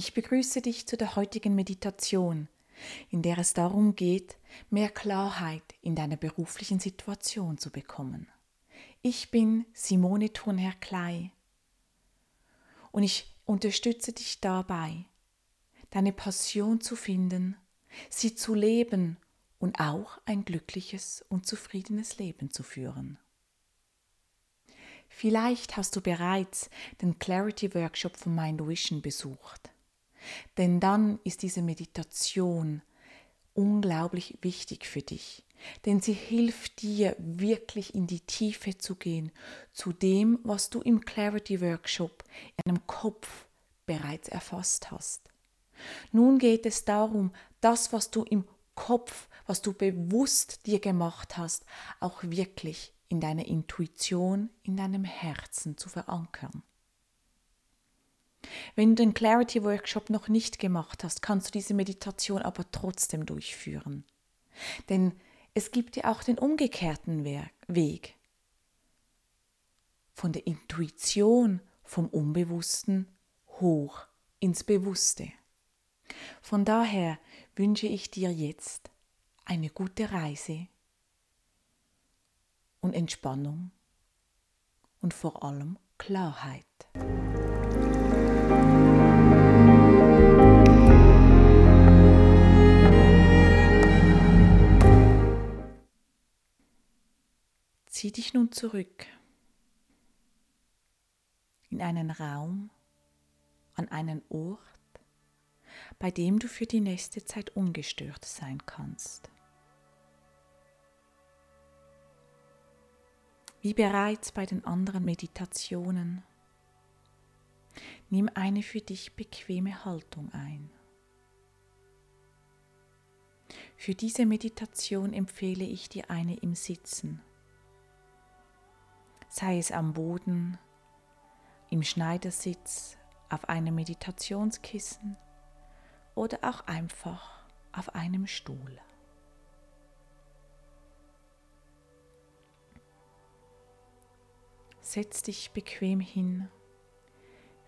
Ich begrüße dich zu der heutigen Meditation, in der es darum geht, mehr Klarheit in deiner beruflichen Situation zu bekommen. Ich bin Simone Thunherr Klei und ich unterstütze dich dabei, deine Passion zu finden, sie zu leben und auch ein glückliches und zufriedenes Leben zu führen. Vielleicht hast du bereits den Clarity Workshop von Mind Vision besucht. Denn dann ist diese Meditation unglaublich wichtig für dich. Denn sie hilft dir wirklich in die Tiefe zu gehen, zu dem, was du im Clarity Workshop in deinem Kopf bereits erfasst hast. Nun geht es darum, das, was du im Kopf, was du bewusst dir gemacht hast, auch wirklich in deiner Intuition, in deinem Herzen zu verankern. Wenn du den Clarity Workshop noch nicht gemacht hast, kannst du diese Meditation aber trotzdem durchführen. Denn es gibt ja auch den umgekehrten Weg. Von der Intuition, vom Unbewussten hoch ins Bewusste. Von daher wünsche ich dir jetzt eine gute Reise und Entspannung und vor allem Klarheit. Zieh dich nun zurück in einen Raum, an einen Ort, bei dem du für die nächste Zeit ungestört sein kannst. Wie bereits bei den anderen Meditationen, nimm eine für dich bequeme Haltung ein. Für diese Meditation empfehle ich dir eine im Sitzen sei es am Boden, im Schneidersitz, auf einem Meditationskissen oder auch einfach auf einem Stuhl. Setz dich bequem hin,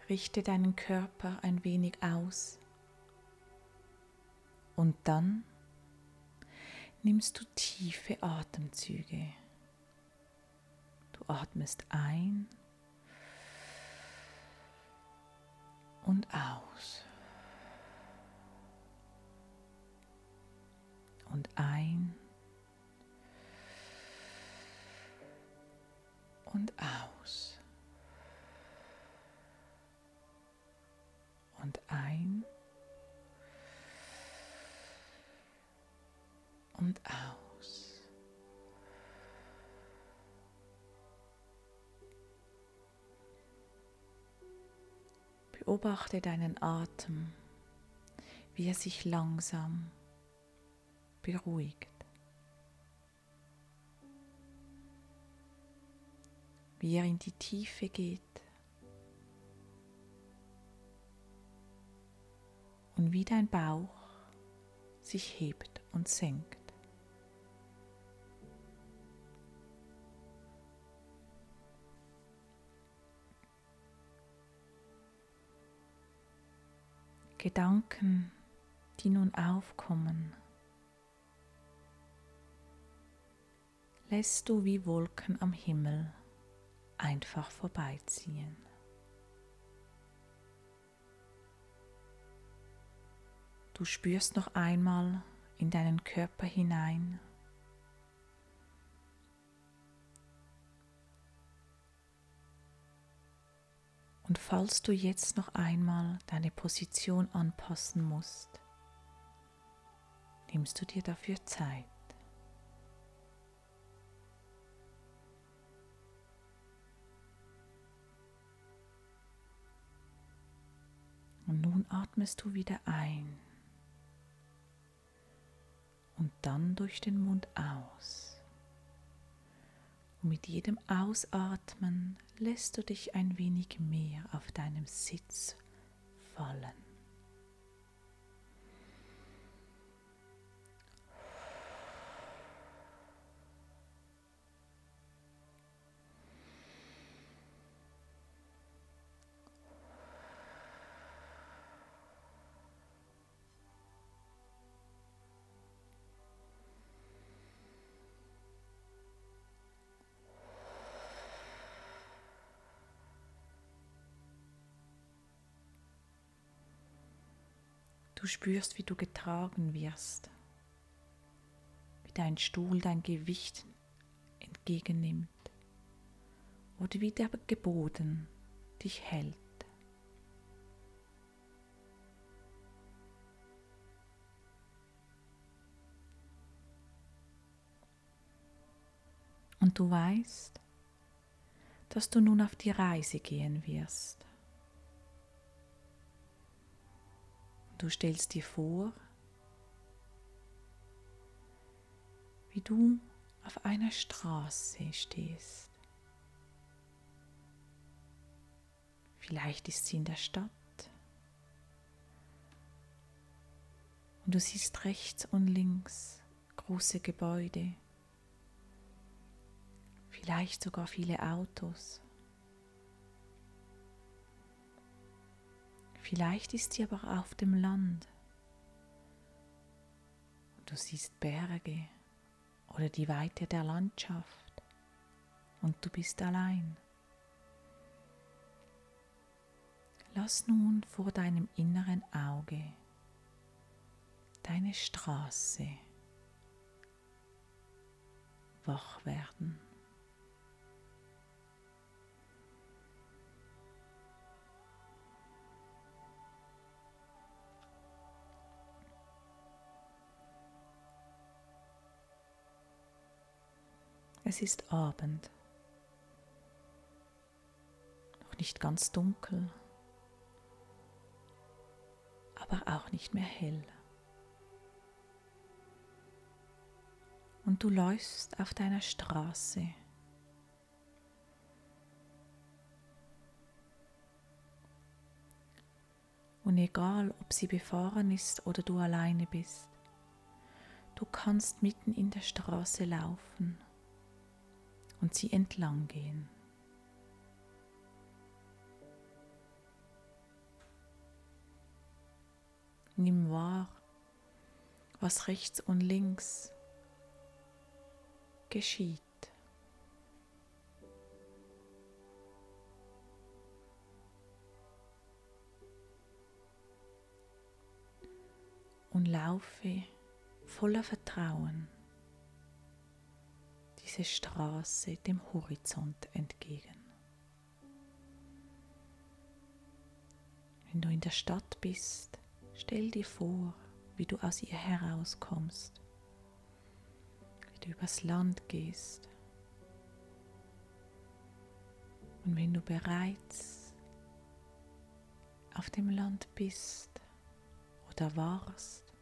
richte deinen Körper ein wenig aus und dann nimmst du tiefe Atemzüge atmest ein und aus. Und ein und aus. Und ein und aus. Beobachte deinen Atem, wie er sich langsam beruhigt. Wie er in die Tiefe geht und wie dein Bauch sich hebt und senkt. Gedanken, die nun aufkommen, lässt du wie Wolken am Himmel einfach vorbeiziehen. Du spürst noch einmal in deinen Körper hinein Und falls du jetzt noch einmal deine Position anpassen musst, nimmst du dir dafür Zeit. Und nun atmest du wieder ein und dann durch den Mund aus. Mit jedem Ausatmen lässt du dich ein wenig mehr auf deinem Sitz fallen. Du spürst, wie du getragen wirst, wie dein Stuhl dein Gewicht entgegennimmt oder wie der Geboden dich hält. Und du weißt, dass du nun auf die Reise gehen wirst. Du stellst dir vor, wie du auf einer Straße stehst. Vielleicht ist sie in der Stadt. Und du siehst rechts und links große Gebäude, vielleicht sogar viele Autos. Vielleicht ist sie aber auf dem Land. Du siehst Berge oder die Weite der Landschaft und du bist allein. Lass nun vor deinem inneren Auge deine Straße wach werden. Es ist Abend, noch nicht ganz dunkel aber auch nicht mehr hell. Und du läufst auf deiner Straße. Und egal, ob sie befahren ist oder du alleine bist, du kannst mitten in der Straße laufen und sie entlang gehen. Nimm wahr, was rechts und links geschieht. Und laufe voller Vertrauen diese Straße dem Horizont entgegen. Wenn du in der Stadt bist, Stell dir vor, wie du aus ihr herauskommst, wie du übers Land gehst. Und wenn du bereits auf dem Land bist oder warst,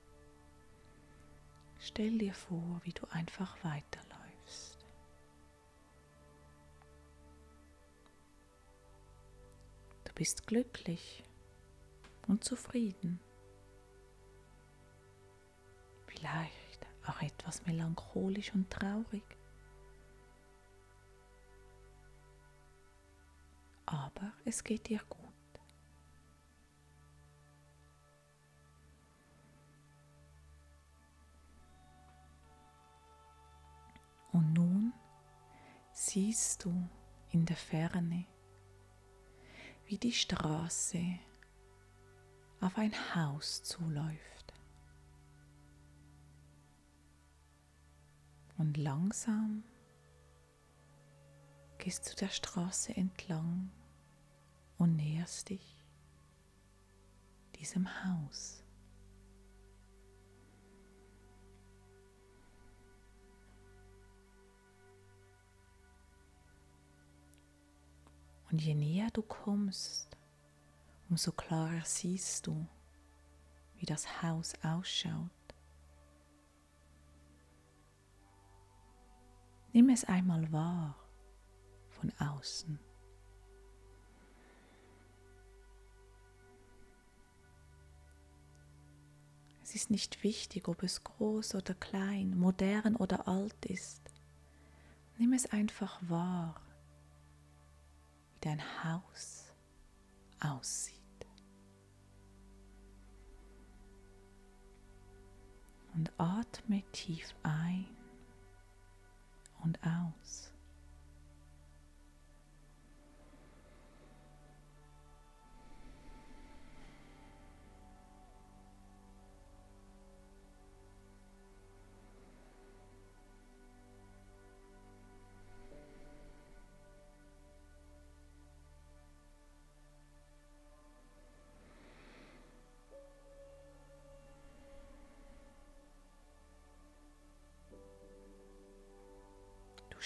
stell dir vor, wie du einfach weiterläufst. Bist glücklich und zufrieden vielleicht auch etwas melancholisch und traurig. Aber es geht dir gut. Und nun siehst du in der Ferne, wie die Straße auf ein Haus zuläuft. Und langsam gehst du der Straße entlang und näherst dich diesem Haus. Und je näher du kommst, umso klarer siehst du, wie das Haus ausschaut. Nimm es einmal wahr von außen. Es ist nicht wichtig, ob es groß oder klein, modern oder alt ist. Nimm es einfach wahr, dein Haus aussieht. Und atme tief ein und aus.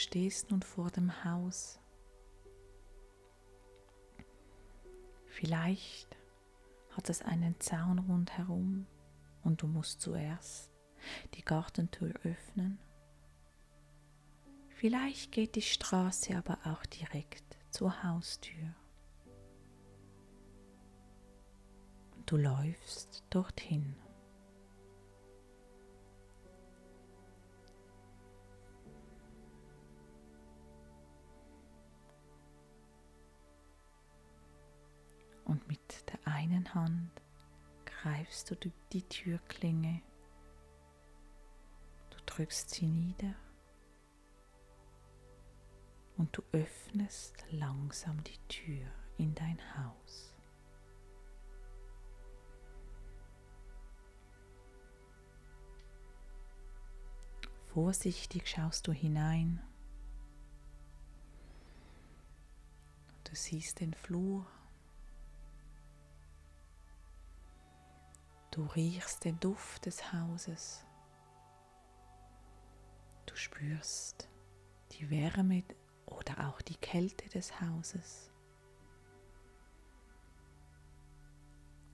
Stehst nun vor dem Haus. Vielleicht hat es einen Zaun rundherum und du musst zuerst die Gartentür öffnen. Vielleicht geht die Straße aber auch direkt zur Haustür. Du läufst dorthin. Und mit der einen Hand greifst du die Türklinge. Du drückst sie nieder und du öffnest langsam die Tür in dein Haus. Vorsichtig schaust du hinein. Du siehst den Flur Du riechst den Duft des Hauses. Du spürst die Wärme oder auch die Kälte des Hauses.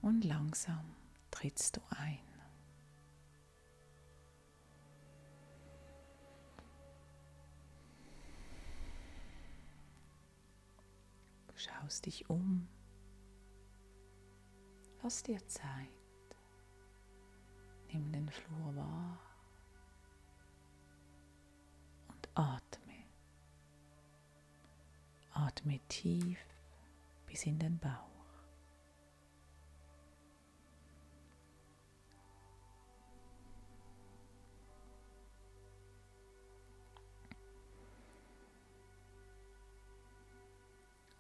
Und langsam trittst du ein. Du schaust dich um. Lass dir Zeit. Nimm den Flur wahr und atme. Atme tief bis in den Bauch.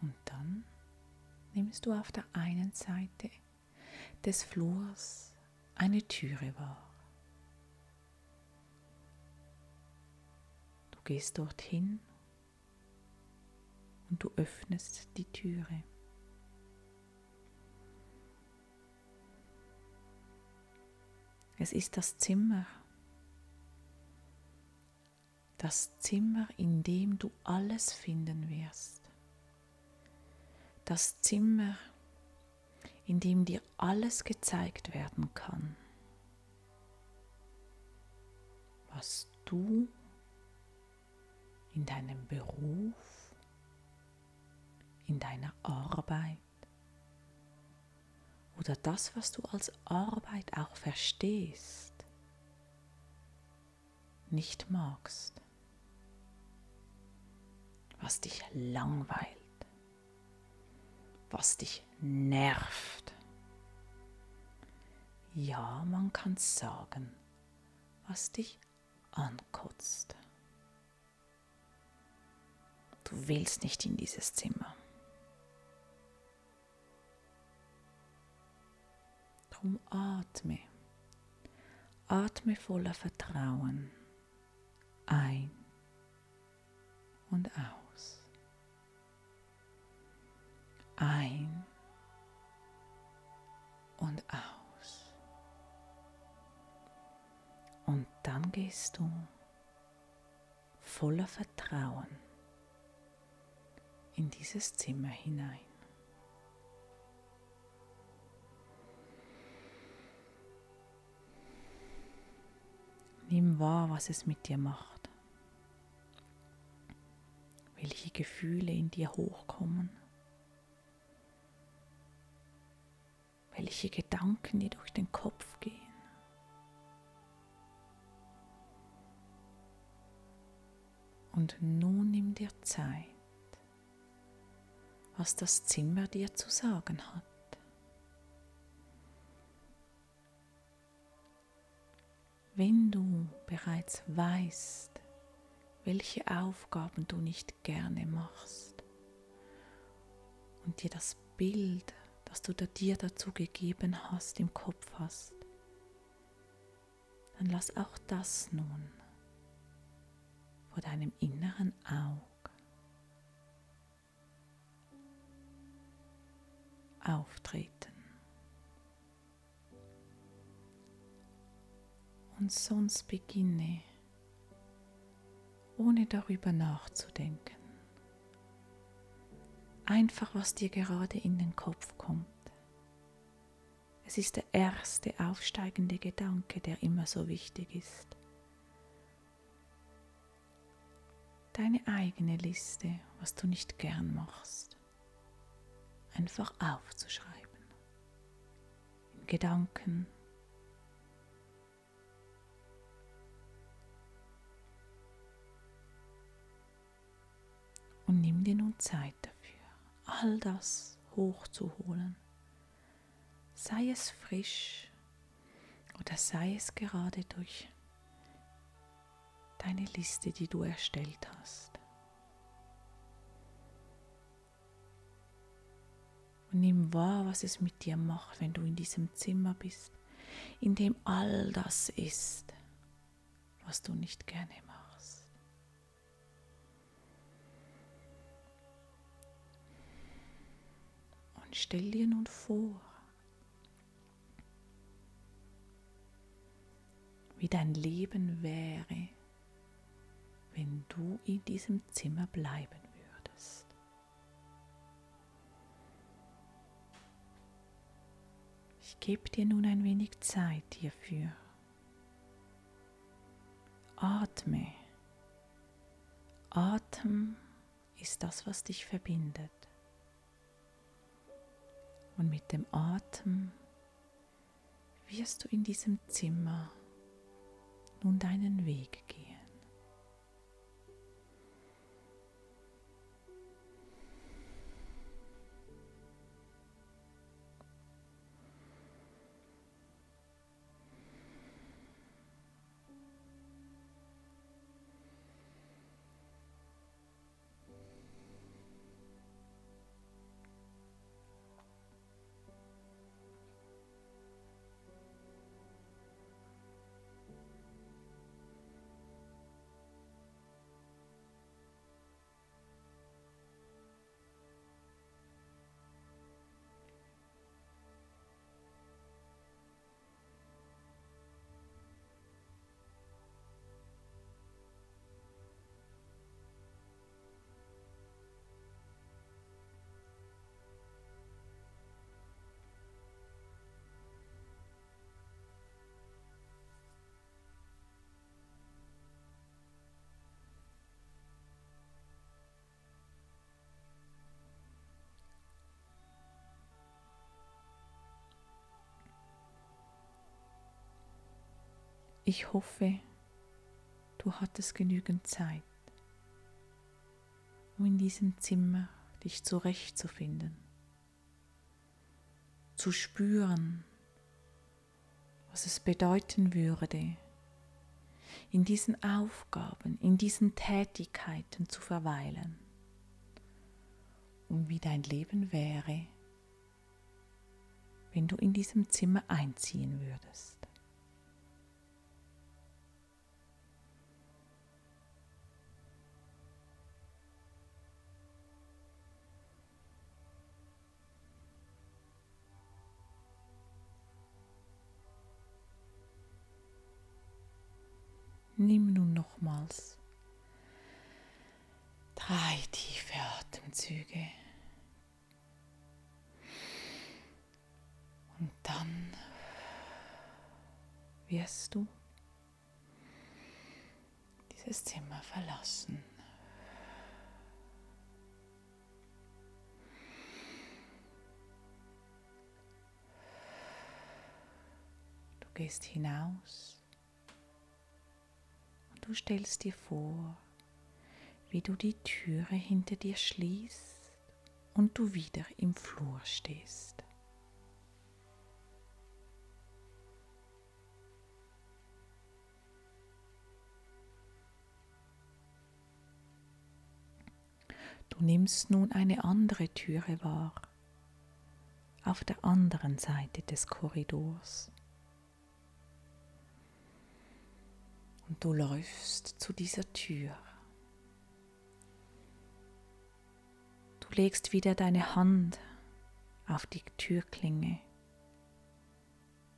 Und dann nimmst du auf der einen Seite des Flurs eine Türe war. Du gehst dorthin und du öffnest die Türe. Es ist das Zimmer, das Zimmer, in dem du alles finden wirst. Das Zimmer, in dem dir alles gezeigt werden kann, was du in deinem Beruf, in deiner Arbeit oder das, was du als Arbeit auch verstehst, nicht magst, was dich langweilt was dich nervt. Ja, man kann sagen, was dich ankotzt. Du willst nicht in dieses Zimmer. Drum atme. Atme voller Vertrauen ein und aus. Ein und aus. Und dann gehst du voller Vertrauen in dieses Zimmer hinein. Nimm wahr, was es mit dir macht, welche Gefühle in dir hochkommen. Welche Gedanken dir durch den Kopf gehen. Und nun nimm dir Zeit, was das Zimmer dir zu sagen hat. Wenn du bereits weißt, welche Aufgaben du nicht gerne machst und dir das Bild das du dir dazu gegeben hast, im Kopf hast, dann lass auch das nun vor deinem inneren Auge auftreten. Und sonst beginne ohne darüber nachzudenken. Einfach, was dir gerade in den Kopf kommt. Es ist der erste aufsteigende Gedanke, der immer so wichtig ist. Deine eigene Liste, was du nicht gern machst, einfach aufzuschreiben. In Gedanken, Und nimm dir nun Zeit all das hochzuholen. Sei es frisch oder sei es gerade durch deine Liste, die du erstellt hast. Und nimm wahr, was es mit dir macht, wenn du in diesem Zimmer bist, in dem all das ist, was du nicht gerne stell dir nun vor, wie dein Leben wäre, wenn du in diesem Zimmer bleiben würdest. Ich gebe dir nun ein wenig Zeit hierfür. Atme. Atem ist das, was dich verbindet. Und mit dem Atem wirst du in diesem Zimmer nun deinen Weg gehen. Ich hoffe, du hattest genügend Zeit, um in diesem Zimmer dich zurechtzufinden, zu spüren, was es bedeuten würde, in diesen Aufgaben, in diesen Tätigkeiten zu verweilen und wie dein Leben wäre, wenn du in diesem Zimmer einziehen würdest. Nimm nun nochmals drei tiefe Atemzüge. Und dann wirst du dieses Zimmer verlassen. Du gehst hinaus Du stellst dir vor, wie du die Türe hinter dir schließt und du wieder im Flur stehst. Du nimmst nun eine andere Türe wahr, auf der anderen Seite des Korridors. Und du läufst zu dieser Tür. Du legst wieder deine Hand auf die Türklinge,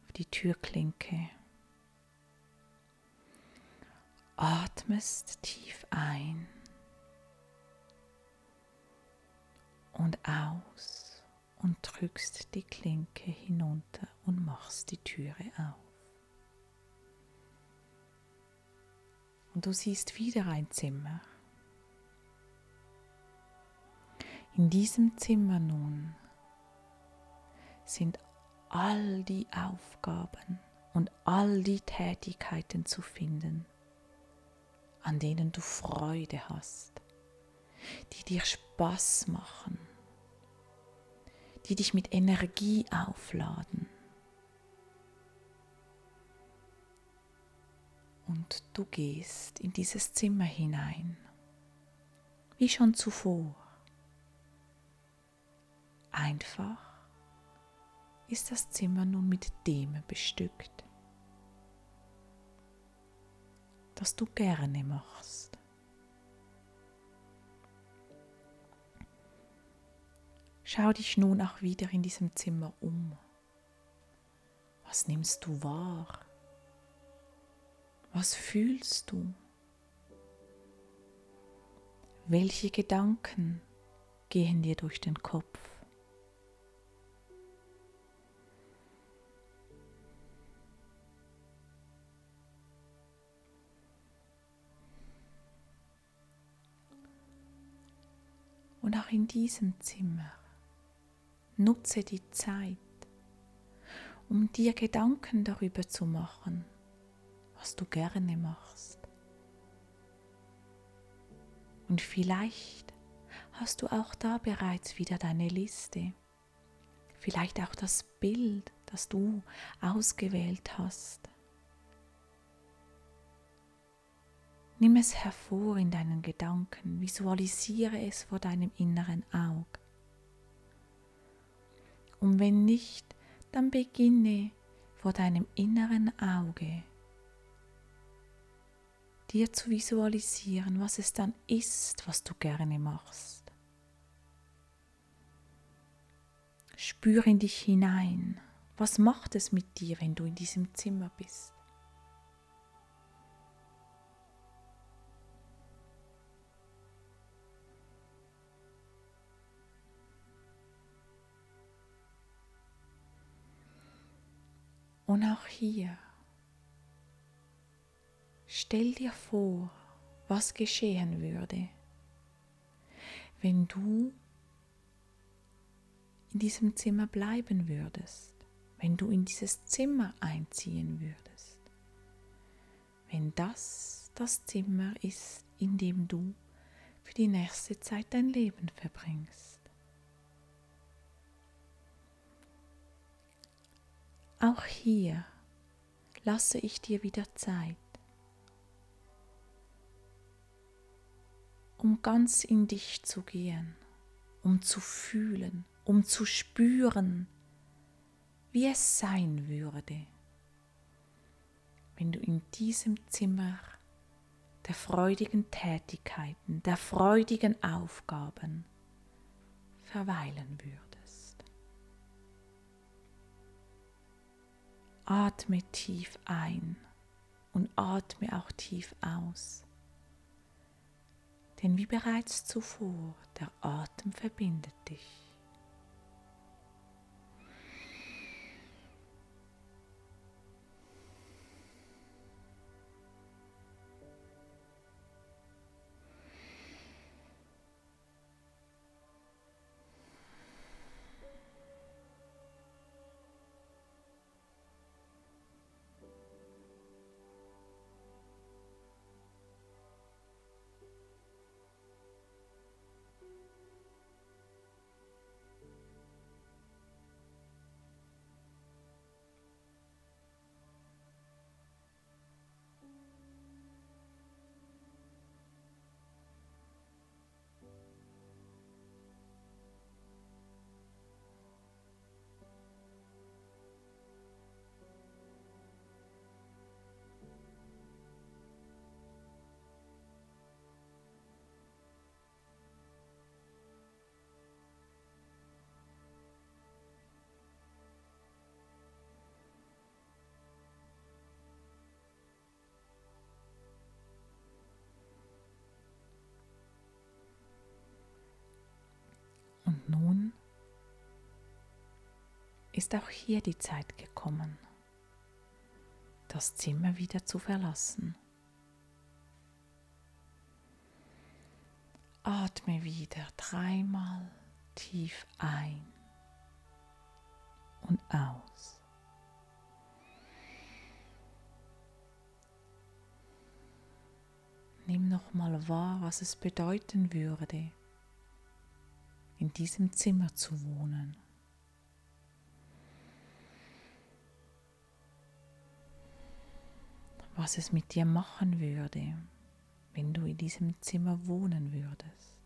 auf die Türklinke. atmest tief ein und aus und drückst die Klinke hinunter und machst die Türe auf. Und du siehst wieder ein Zimmer. In diesem Zimmer nun sind all die Aufgaben und all die Tätigkeiten zu finden, an denen du Freude hast, die dir Spaß machen, die dich mit Energie aufladen. Und du gehst in dieses Zimmer hinein, wie schon zuvor. Einfach ist das Zimmer nun mit dem bestückt, das du gerne machst. Schau dich nun auch wieder in diesem Zimmer um. Was nimmst du wahr? Was fühlst du? Welche Gedanken gehen dir durch den Kopf? Und auch in diesem Zimmer nutze die Zeit, um dir Gedanken darüber zu machen, was du gerne machst. Und vielleicht hast du auch da bereits wieder deine Liste, vielleicht auch das Bild, das du ausgewählt hast. Nimm es hervor in deinen Gedanken, visualisiere es vor deinem inneren Auge. Und wenn nicht, dann beginne vor deinem inneren Auge dir zu visualisieren, was es dann ist, was du gerne machst. Spür in dich hinein. Was macht es mit dir, wenn du in diesem Zimmer bist? Und auch hier, stell dir vor, was geschehen würde, wenn du in diesem Zimmer bleiben würdest, wenn du in dieses Zimmer einziehen würdest, wenn das das Zimmer ist, in dem du für die nächste Zeit dein Leben verbringst. Auch hier lasse ich dir wieder Zeit, um ganz in dich zu gehen, um zu fühlen, um zu spüren, wie es sein würde, wenn du in diesem Zimmer der freudigen Tätigkeiten, der freudigen Aufgaben verweilen würdest. Atme tief ein und atme auch tief aus. Denn wie bereits zuvor, der Atem verbindet dich. Ist auch hier die Zeit gekommen, das Zimmer wieder zu verlassen. Atme wieder dreimal tief ein und aus. Nimm nochmal wahr, was es bedeuten würde, in diesem Zimmer zu wohnen. Was es mit dir machen würde, wenn du in diesem Zimmer wohnen würdest.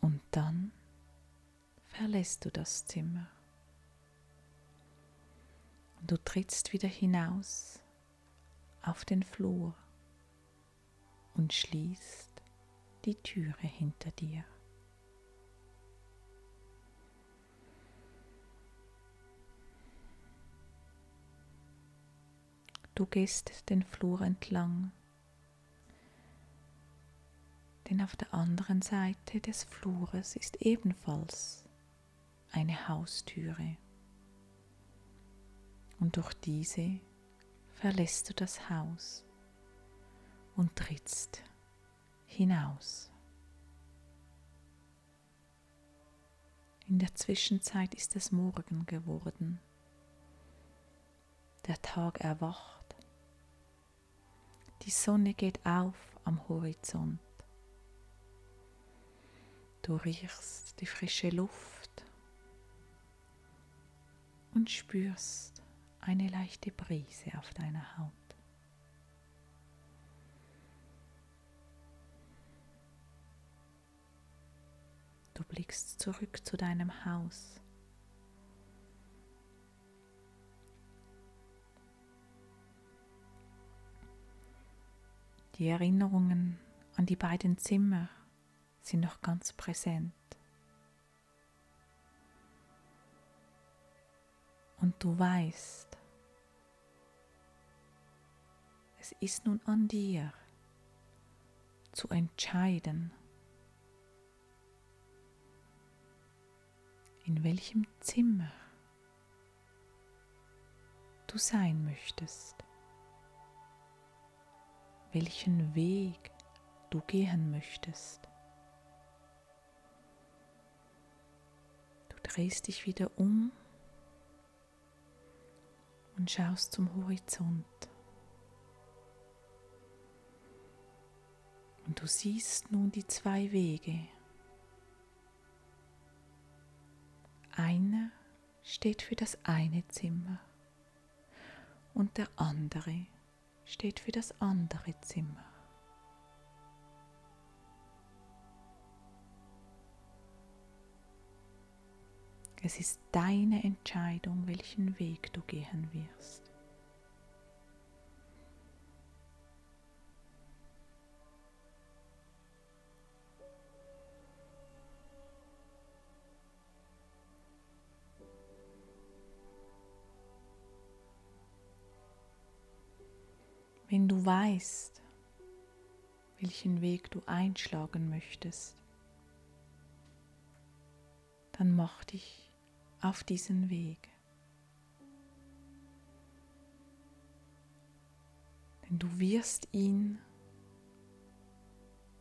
Und dann verlässt du das Zimmer. Du trittst wieder hinaus auf den Flur und schließt die Türe hinter dir. Du gehst den Flur entlang, denn auf der anderen Seite des Flures ist ebenfalls eine Haustüre und durch diese verlässt du das Haus und trittst hinaus. In der Zwischenzeit ist es Morgen geworden. Der Tag erwacht. Die Sonne geht auf am Horizont. Du riechst die frische Luft und spürst eine leichte Brise auf deiner Haut. Du blickst zurück zu deinem Haus. Die Erinnerungen an die beiden Zimmer sind noch ganz präsent. Und du weißt, es ist nun an dir zu entscheiden, in welchem Zimmer du sein möchtest, welchen Weg du gehen möchtest. Du drehst dich wieder um und schaust zum Horizont. Und du siehst nun die zwei Wege. Einer steht für das eine Zimmer und der andere steht für das andere Zimmer. Es ist deine Entscheidung, welchen Weg du gehen wirst. Weißt, welchen Weg du einschlagen möchtest, dann mach dich auf diesen Weg. Denn du wirst ihn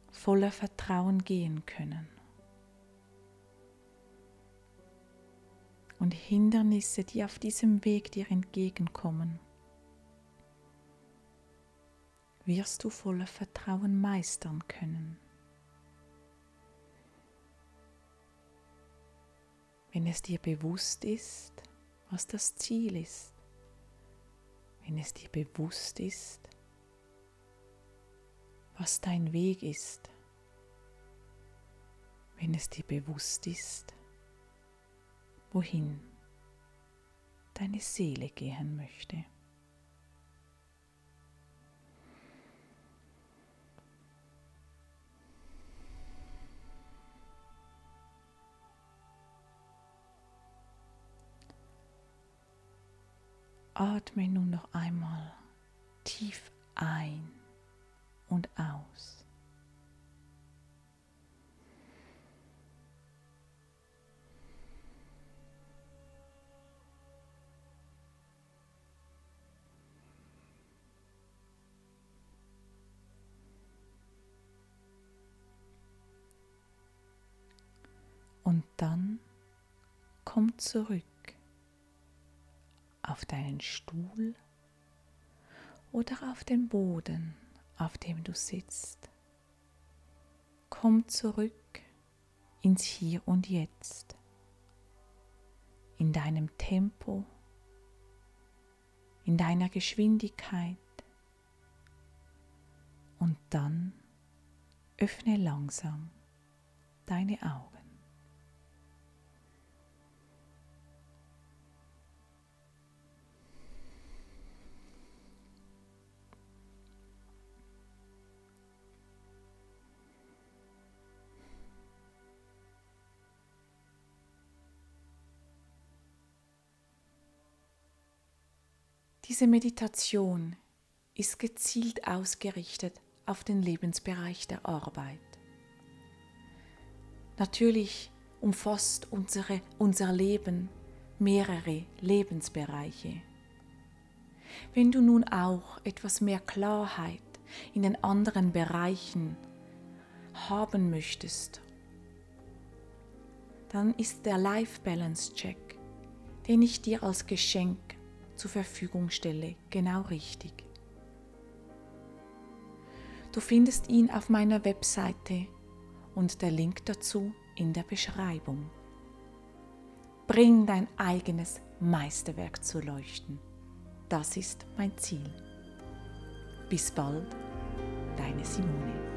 voller Vertrauen gehen können. Und Hindernisse, die auf diesem Weg dir entgegenkommen, wirst du voller Vertrauen meistern können. Wenn es dir bewusst ist, was das Ziel ist, wenn es dir bewusst ist, was dein Weg ist, wenn es dir bewusst ist, wohin deine Seele gehen möchte. Atme nun noch einmal tief ein und aus. Und dann komm zurück auf deinen Stuhl oder auf den Boden, auf dem du sitzt. Komm zurück ins Hier und Jetzt, in deinem Tempo, in deiner Geschwindigkeit und dann öffne langsam deine Augen. Diese Meditation ist gezielt ausgerichtet auf den Lebensbereich der Arbeit. Natürlich umfasst unsere, unser Leben mehrere Lebensbereiche. Wenn du nun auch etwas mehr Klarheit in den anderen Bereichen haben möchtest, dann ist der Life Balance Check, den ich dir als Geschenk zur Verfügung stelle, genau richtig. Du findest ihn auf meiner Webseite und der Link dazu in der Beschreibung. Bring dein eigenes Meisterwerk zu leuchten. Das ist mein Ziel. Bis bald, deine Simone.